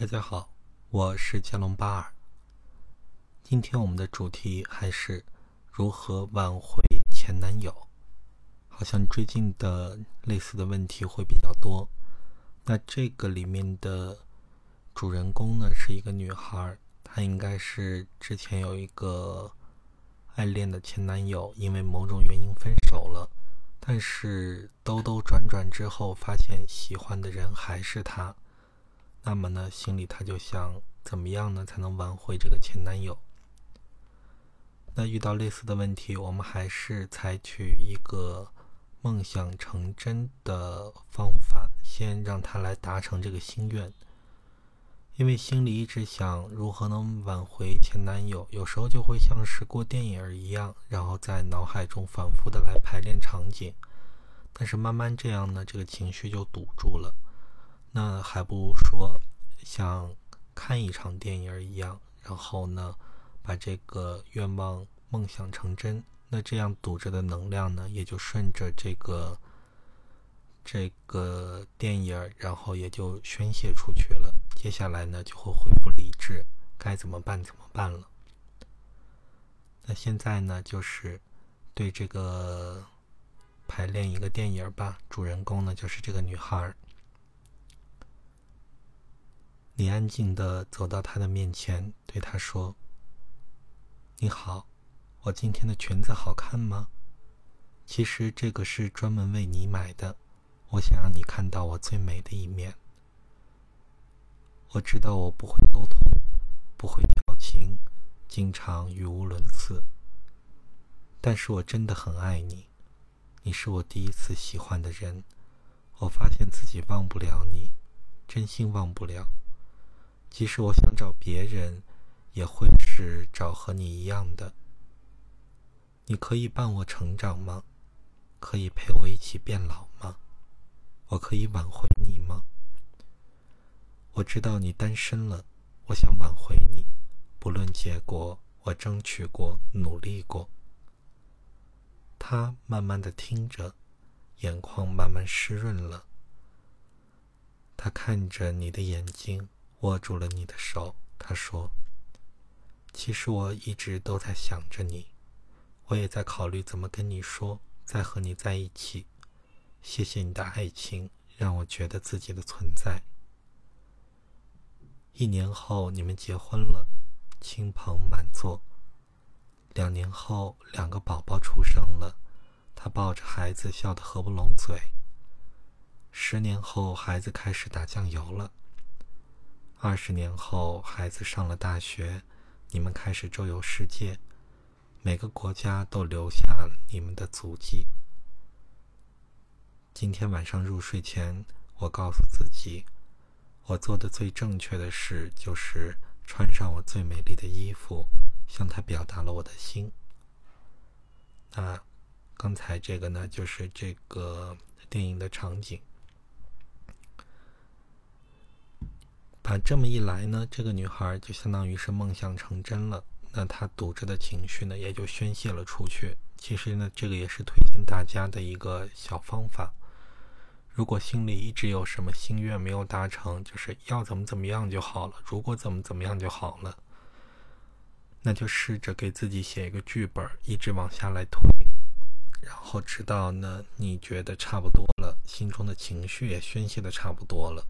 大家好，我是加隆巴尔。今天我们的主题还是如何挽回前男友。好像最近的类似的问题会比较多。那这个里面的主人公呢是一个女孩，她应该是之前有一个爱恋的前男友，因为某种原因分手了。但是兜兜转转之后，发现喜欢的人还是他。那么呢，心里他就想怎么样呢，才能挽回这个前男友？那遇到类似的问题，我们还是采取一个梦想成真的方法，先让他来达成这个心愿。因为心里一直想如何能挽回前男友，有时候就会像是过电影一样，然后在脑海中反复的来排练场景。但是慢慢这样呢，这个情绪就堵住了。那还不如说像看一场电影一样，然后呢，把这个愿望梦想成真。那这样堵着的能量呢，也就顺着这个这个电影，然后也就宣泄出去了。接下来呢，就会恢复理智，该怎么办怎么办了。那现在呢，就是对这个排练一个电影吧。主人公呢，就是这个女孩。你安静的走到她的面前，对她说：“你好，我今天的裙子好看吗？其实这个是专门为你买的，我想让你看到我最美的一面。”我知道我不会沟通，不会调情，经常语无伦次。但是我真的很爱你，你是我第一次喜欢的人。我发现自己忘不了你，真心忘不了。即使我想找别人，也会是找和你一样的。你可以伴我成长吗？可以陪我一起变老吗？我可以挽回你吗？我知道你单身了，我想挽回你，不论结果，我争取过，努力过。他慢慢的听着，眼眶慢慢湿润了。他看着你的眼睛，握住了你的手。他说：“其实我一直都在想着你，我也在考虑怎么跟你说，再和你在一起。谢谢你的爱情，让我觉得自己的存在。”一年后，你们结婚了，亲朋满座。两年后，两个宝宝出生了，他抱着孩子笑得合不拢嘴。十年后，孩子开始打酱油了。二十年后，孩子上了大学，你们开始周游世界，每个国家都留下你们的足迹。今天晚上入睡前，我告诉自己。我做的最正确的事就是穿上我最美丽的衣服，向他表达了我的心。那刚才这个呢，就是这个电影的场景。啊这么一来呢，这个女孩就相当于是梦想成真了。那她堵着的情绪呢，也就宣泄了出去。其实呢，这个也是推荐大家的一个小方法。如果心里一直有什么心愿没有达成，就是要怎么怎么样就好了。如果怎么怎么样就好了，那就试着给自己写一个剧本，一直往下来推，然后直到呢你觉得差不多了，心中的情绪也宣泄的差不多了。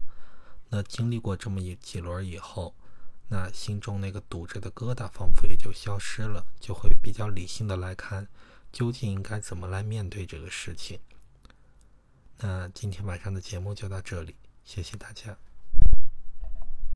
那经历过这么一几轮以后，那心中那个堵着的疙瘩仿佛也就消失了，就会比较理性的来看，究竟应该怎么来面对这个事情。那今天晚上的节目就到这里，谢谢大家。